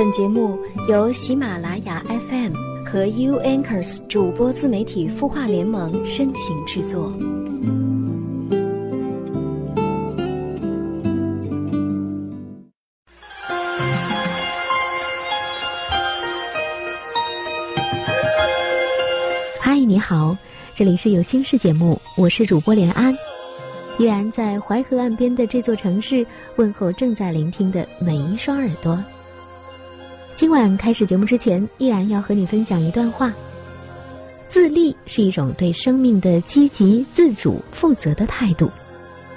本节目由喜马拉雅 FM 和 U Anchors 主播自媒体孵化联盟深情制作。嗨，你好，这里是有心事节目，我是主播连安，依然在淮河岸边的这座城市问候正在聆听的每一双耳朵。今晚开始节目之前，依然要和你分享一段话：自立是一种对生命的积极、自主、负责的态度。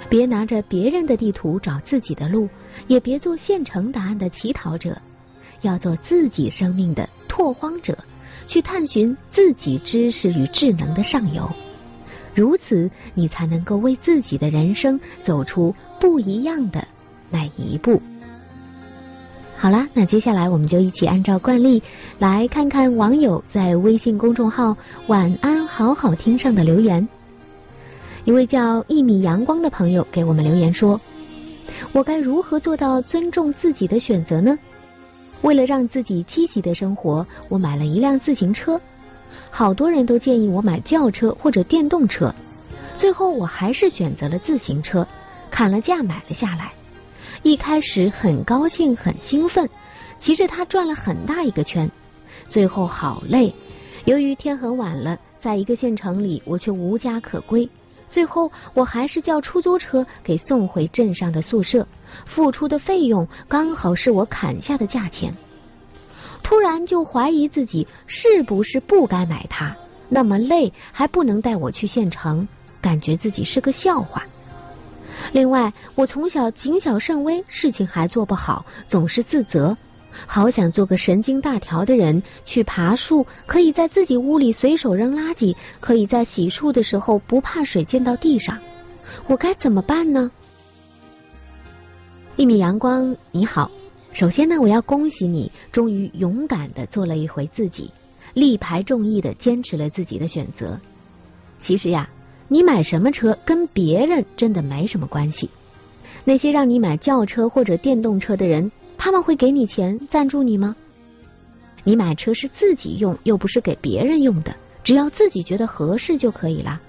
别拿着别人的地图找自己的路，也别做现成答案的乞讨者，要做自己生命的拓荒者。去探寻自己知识与智能的上游，如此你才能够为自己的人生走出不一样的那一步。好啦，那接下来我们就一起按照惯例来看看网友在微信公众号“晚安好好听”上的留言。一位叫一米阳光的朋友给我们留言说：“我该如何做到尊重自己的选择呢？”为了让自己积极的生活，我买了一辆自行车。好多人都建议我买轿车或者电动车，最后我还是选择了自行车，砍了价买了下来。一开始很高兴很兴奋，骑着它转了很大一个圈，最后好累。由于天很晚了，在一个县城里我却无家可归，最后我还是叫出租车给送回镇上的宿舍。付出的费用刚好是我砍下的价钱，突然就怀疑自己是不是不该买它。那么累还不能带我去县城，感觉自己是个笑话。另外，我从小谨小慎微，事情还做不好，总是自责，好想做个神经大条的人，去爬树，可以在自己屋里随手扔垃圾，可以在洗漱的时候不怕水溅到地上。我该怎么办呢？一米阳光，你好。首先呢，我要恭喜你，终于勇敢的做了一回自己，力排众议的坚持了自己的选择。其实呀，你买什么车跟别人真的没什么关系。那些让你买轿车或者电动车的人，他们会给你钱赞助你吗？你买车是自己用，又不是给别人用的，只要自己觉得合适就可以了。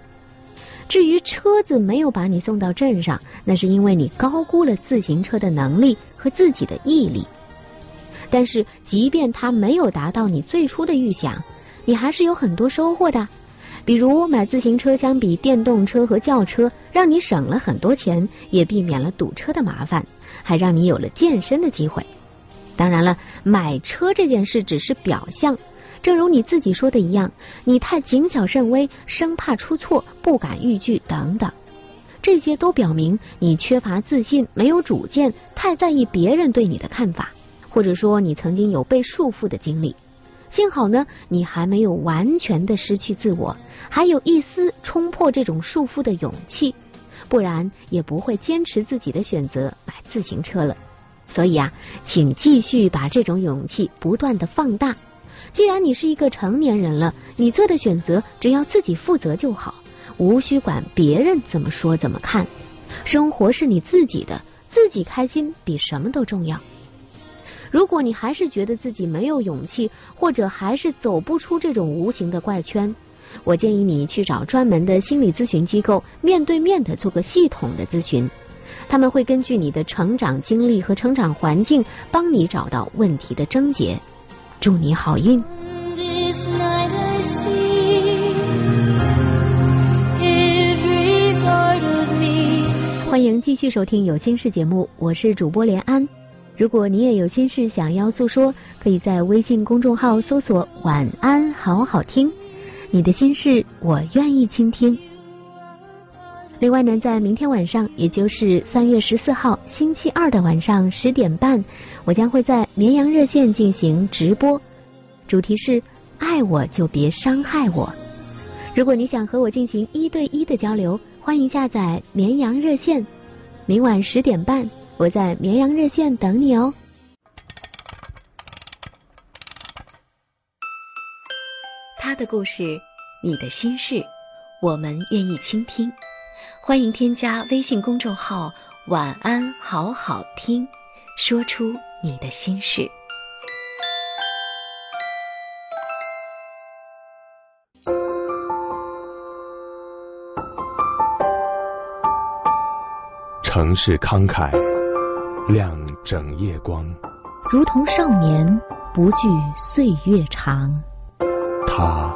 至于车子没有把你送到镇上，那是因为你高估了自行车的能力和自己的毅力。但是，即便它没有达到你最初的预想，你还是有很多收获的。比如，买自行车相比电动车和轿车，让你省了很多钱，也避免了堵车的麻烦，还让你有了健身的机会。当然了，买车这件事只是表象。正如你自己说的一样，你太谨小慎微，生怕出错，不敢逾矩等等，这些都表明你缺乏自信，没有主见，太在意别人对你的看法，或者说你曾经有被束缚的经历。幸好呢，你还没有完全的失去自我，还有一丝冲破这种束缚的勇气，不然也不会坚持自己的选择买自行车了。所以啊，请继续把这种勇气不断的放大。既然你是一个成年人了，你做的选择只要自己负责就好，无需管别人怎么说怎么看。生活是你自己的，自己开心比什么都重要。如果你还是觉得自己没有勇气，或者还是走不出这种无形的怪圈，我建议你去找专门的心理咨询机构，面对面的做个系统的咨询。他们会根据你的成长经历和成长环境，帮你找到问题的症结。祝你好运。欢迎继续收听有心事节目，我是主播连安。如果你也有心事想要诉说，可以在微信公众号搜索“晚安好好听”，你的心事我愿意倾听。另外呢，在明天晚上，也就是三月十四号星期二的晚上十点半。我将会在绵阳热线进行直播，主题是“爱我就别伤害我”。如果你想和我进行一对一的交流，欢迎下载绵阳热线。明晚十点半，我在绵阳热线等你哦。他的故事，你的心事我们愿意倾听。欢迎添加微信公众号晚安好好听说出你的心事。城市慷慨亮整夜光。如同少年不惧岁月长。他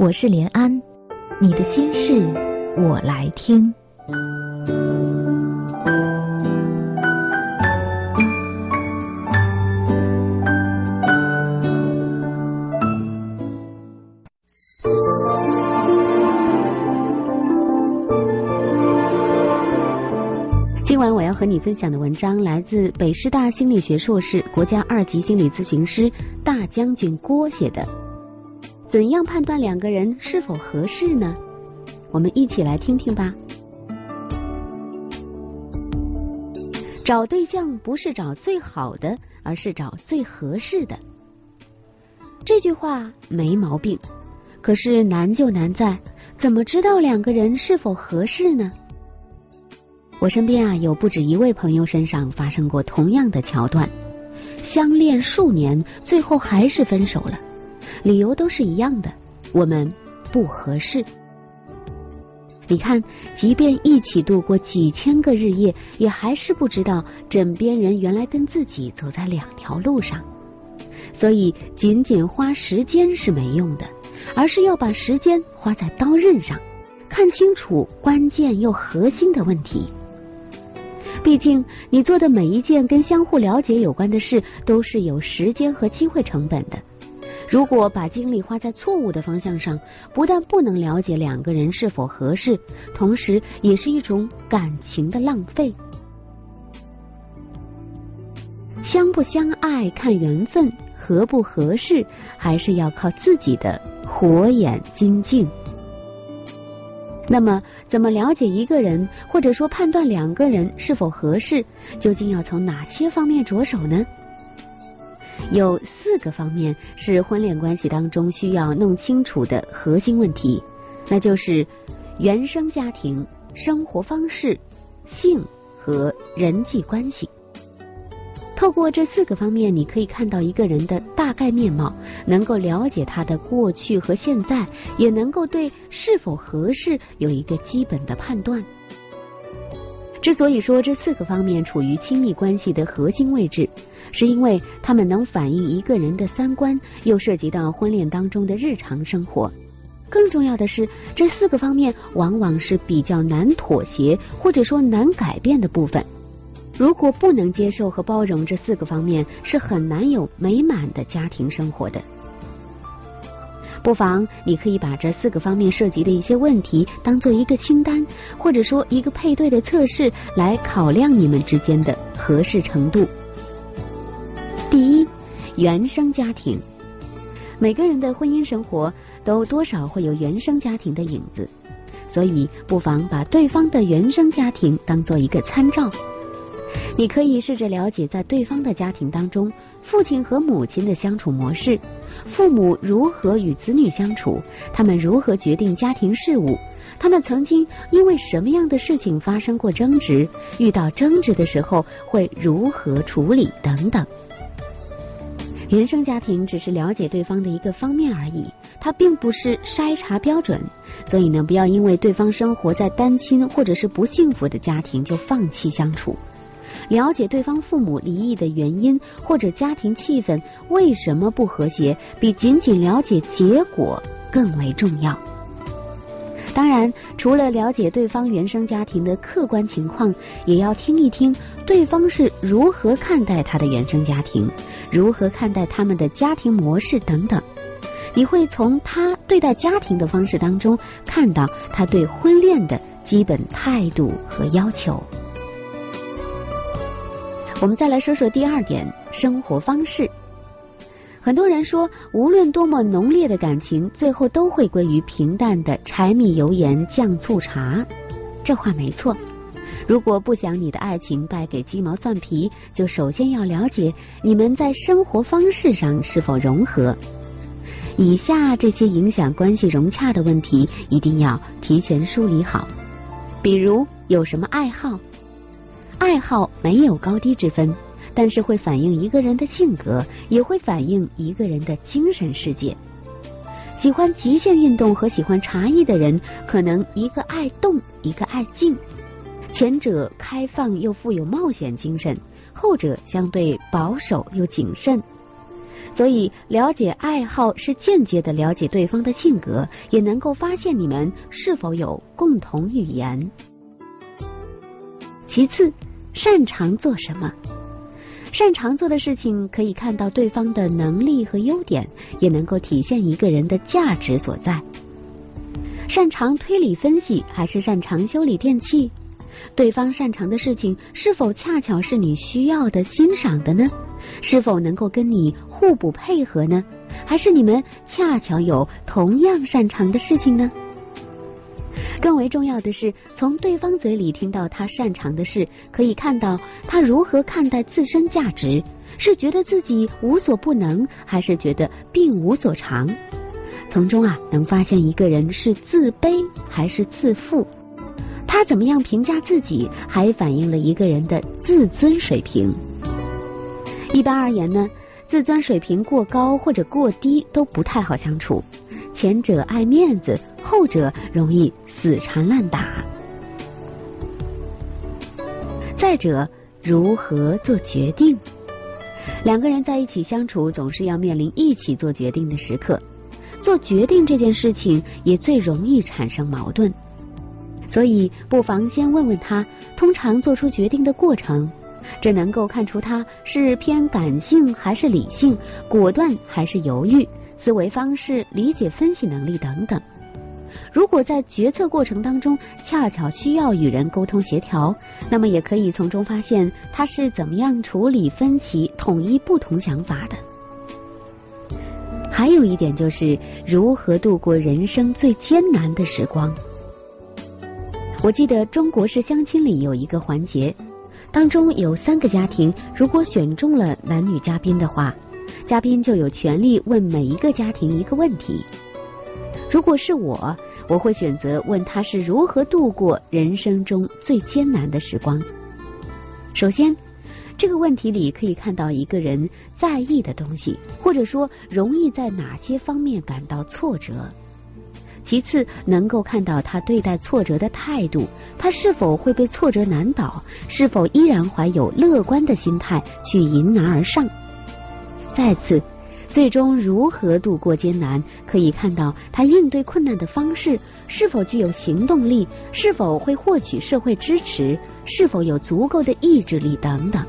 我是连安，你的心事我来听。今晚我要和你分享的文章来自北师大心理学硕士、国家二级心理咨询师大将军郭写的。怎样判断两个人是否合适呢？我们一起来听听吧。找对象不是找最好的，而是找最合适的。这句话没毛病，可是难就难在怎么知道两个人是否合适呢？我身边啊有不止一位朋友身上发生过同样的桥段，相恋数年，最后还是分手了，理由都是一样的，我们不合适。你看，即便一起度过几千个日夜，也还是不知道枕边人原来跟自己走在两条路上。所以，仅仅花时间是没用的，而是要把时间花在刀刃上，看清楚关键又核心的问题。毕竟，你做的每一件跟相互了解有关的事，都是有时间和机会成本的。如果把精力花在错误的方向上，不但不能了解两个人是否合适，同时也是一种感情的浪费。相不相爱看缘分，合不合适还是要靠自己的火眼金睛。那么，怎么了解一个人，或者说判断两个人是否合适，究竟要从哪些方面着手呢？有四个方面是婚恋关系当中需要弄清楚的核心问题，那就是原生家庭、生活方式、性和人际关系。透过这四个方面，你可以看到一个人的大概面貌，能够了解他的过去和现在，也能够对是否合适有一个基本的判断。之所以说这四个方面处于亲密关系的核心位置，是因为他们能反映一个人的三观，又涉及到婚恋当中的日常生活。更重要的是，这四个方面往往是比较难妥协或者说难改变的部分。如果不能接受和包容这四个方面，是很难有美满的家庭生活的。不妨你可以把这四个方面涉及的一些问题当做一个清单，或者说一个配对的测试，来考量你们之间的合适程度。第一，原生家庭。每个人的婚姻生活都多少会有原生家庭的影子，所以不妨把对方的原生家庭当做一个参照。你可以试着了解，在对方的家庭当中，父亲和母亲的相处模式，父母如何与子女相处，他们如何决定家庭事务，他们曾经因为什么样的事情发生过争执，遇到争执的时候会如何处理等等。原生家庭只是了解对方的一个方面而已，它并不是筛查标准，所以呢，不要因为对方生活在单亲或者是不幸福的家庭就放弃相处。了解对方父母离异的原因，或者家庭气氛为什么不和谐，比仅仅了解结果更为重要。当然，除了了解对方原生家庭的客观情况，也要听一听对方是如何看待他的原生家庭，如何看待他们的家庭模式等等。你会从他对待家庭的方式当中，看到他对婚恋的基本态度和要求。我们再来说说第二点，生活方式。很多人说，无论多么浓烈的感情，最后都会归于平淡的柴米油盐酱醋茶。这话没错。如果不想你的爱情败给鸡毛蒜皮，就首先要了解你们在生活方式上是否融合。以下这些影响关系融洽的问题，一定要提前梳理好。比如有什么爱好？爱好没有高低之分，但是会反映一个人的性格，也会反映一个人的精神世界。喜欢极限运动和喜欢茶艺的人，可能一个爱动，一个爱静。前者开放又富有冒险精神，后者相对保守又谨慎。所以，了解爱好是间接的了解对方的性格，也能够发现你们是否有共同语言。其次，擅长做什么？擅长做的事情可以看到对方的能力和优点，也能够体现一个人的价值所在。擅长推理分析还是擅长修理电器？对方擅长的事情是否恰巧是你需要的、欣赏的呢？是否能够跟你互补配合呢？还是你们恰巧有同样擅长的事情呢？更为重要的是，从对方嘴里听到他擅长的事，可以看到他如何看待自身价值，是觉得自己无所不能，还是觉得并无所长？从中啊，能发现一个人是自卑还是自负。他怎么样评价自己，还反映了一个人的自尊水平。一般而言呢，自尊水平过高或者过低都不太好相处。前者爱面子。后者容易死缠烂打。再者，如何做决定？两个人在一起相处，总是要面临一起做决定的时刻。做决定这件事情，也最容易产生矛盾。所以，不妨先问问他，通常做出决定的过程，这能够看出他是偏感性还是理性，果断还是犹豫，思维方式、理解分析能力等等。如果在决策过程当中恰巧需要与人沟通协调，那么也可以从中发现他是怎么样处理分歧、统一不同想法的。还有一点就是如何度过人生最艰难的时光。我记得中国式相亲里有一个环节，当中有三个家庭，如果选中了男女嘉宾的话，嘉宾就有权利问每一个家庭一个问题。如果是我，我会选择问他是如何度过人生中最艰难的时光。首先，这个问题里可以看到一个人在意的东西，或者说容易在哪些方面感到挫折。其次，能够看到他对待挫折的态度，他是否会被挫折难倒，是否依然怀有乐观的心态去迎难而上。再次。最终如何度过艰难，可以看到他应对困难的方式是否具有行动力，是否会获取社会支持，是否有足够的意志力等等。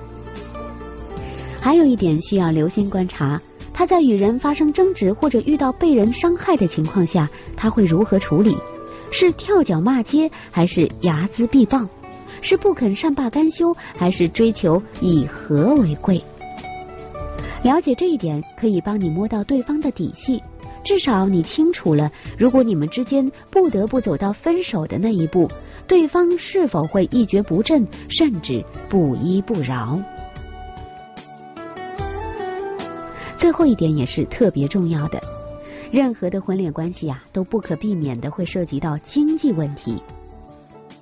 还有一点需要留心观察，他在与人发生争执或者遇到被人伤害的情况下，他会如何处理？是跳脚骂街，还是睚眦必报？是不肯善罢甘休，还是追求以和为贵？了解这一点，可以帮你摸到对方的底细。至少你清楚了，如果你们之间不得不走到分手的那一步，对方是否会一蹶不振，甚至不依不饶。最后一点也是特别重要的，任何的婚恋关系啊，都不可避免的会涉及到经济问题。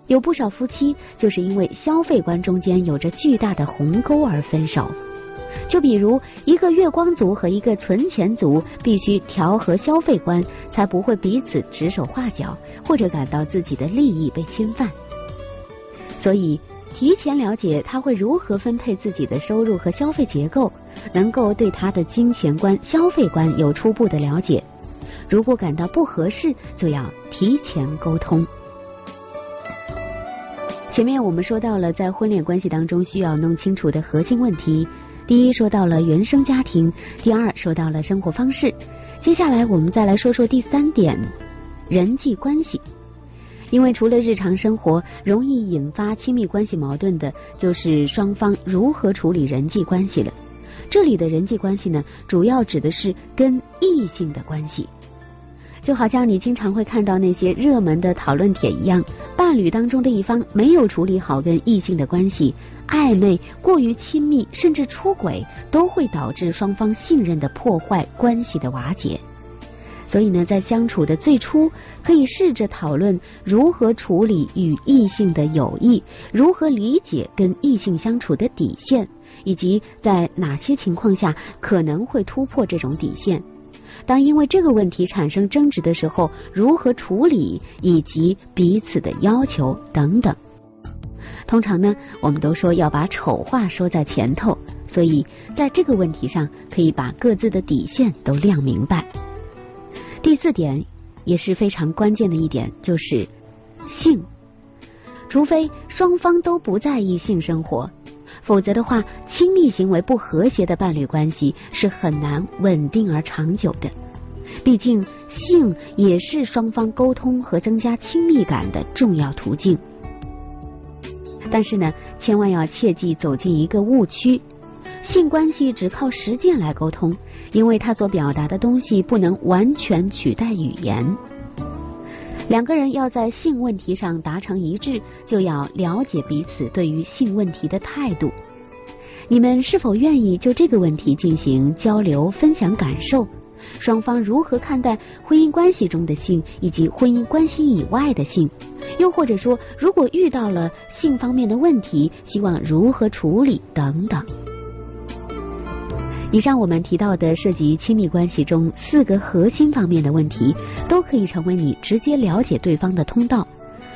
有不少夫妻就是因为消费观中间有着巨大的鸿沟而分手。就比如一个月光族和一个存钱族，必须调和消费观，才不会彼此指手画脚，或者感到自己的利益被侵犯。所以，提前了解他会如何分配自己的收入和消费结构，能够对他的金钱观、消费观有初步的了解。如果感到不合适，就要提前沟通。前面我们说到了在婚恋关系当中需要弄清楚的核心问题。第一说到了原生家庭，第二说到了生活方式，接下来我们再来说说第三点人际关系。因为除了日常生活容易引发亲密关系矛盾的，就是双方如何处理人际关系了。这里的人际关系呢，主要指的是跟异性的关系。就好像你经常会看到那些热门的讨论帖一样，伴侣当中的一方没有处理好跟异性的关系，暧昧、过于亲密，甚至出轨，都会导致双方信任的破坏、关系的瓦解。所以呢，在相处的最初，可以试着讨论如何处理与异性的友谊，如何理解跟异性相处的底线，以及在哪些情况下可能会突破这种底线。当因为这个问题产生争执的时候，如何处理以及彼此的要求等等。通常呢，我们都说要把丑话说在前头，所以在这个问题上，可以把各自的底线都亮明白。第四点也是非常关键的一点，就是性。除非双方都不在意性生活。否则的话，亲密行为不和谐的伴侣关系是很难稳定而长久的。毕竟，性也是双方沟通和增加亲密感的重要途径。但是呢，千万要切记走进一个误区：性关系只靠实践来沟通，因为它所表达的东西不能完全取代语言。两个人要在性问题上达成一致，就要了解彼此对于性问题的态度。你们是否愿意就这个问题进行交流、分享感受？双方如何看待婚姻关系中的性，以及婚姻关系以外的性？又或者说，如果遇到了性方面的问题，希望如何处理？等等。以上我们提到的涉及亲密关系中四个核心方面的问题，都可以成为你直接了解对方的通道。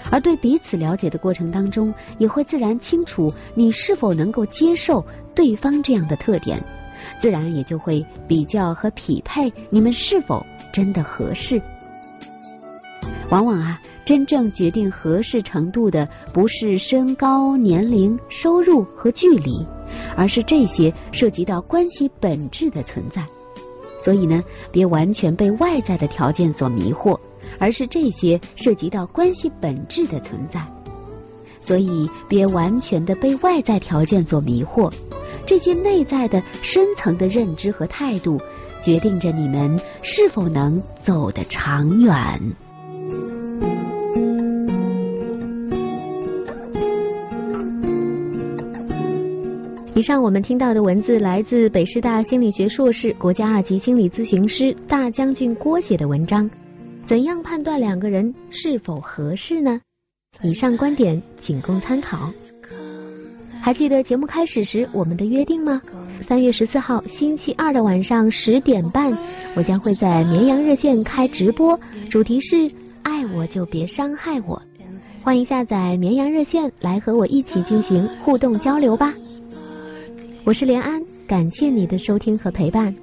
而对彼此了解的过程当中，也会自然清楚你是否能够接受对方这样的特点，自然也就会比较和匹配你们是否真的合适。往往啊，真正决定合适程度的不是身高、年龄、收入和距离。而是这些涉及到关系本质的存在，所以呢，别完全被外在的条件所迷惑，而是这些涉及到关系本质的存在，所以别完全的被外在条件所迷惑，这些内在的深层的认知和态度，决定着你们是否能走得长远。上我们听到的文字来自北师大心理学硕士、国家二级心理咨询师大将军郭写的文章。怎样判断两个人是否合适呢？以上观点仅供参考。还记得节目开始时我们的约定吗？三月十四号星期二的晚上十点半，我将会在绵阳热线开直播，主题是爱我就别伤害我。欢迎下载绵阳热线来和我一起进行互动交流吧。我是连安，感谢你的收听和陪伴，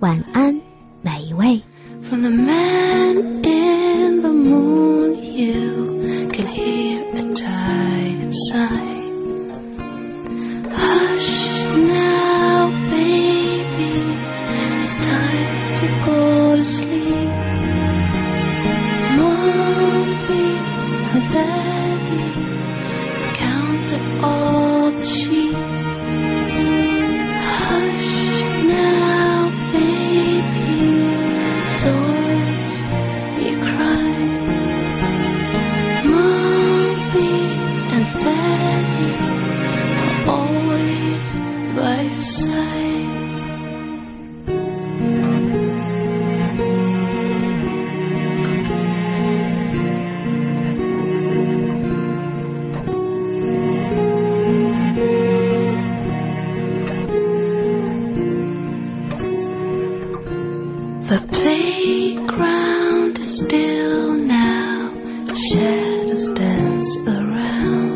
晚安，每一位。to go to sleep. shadows dance around.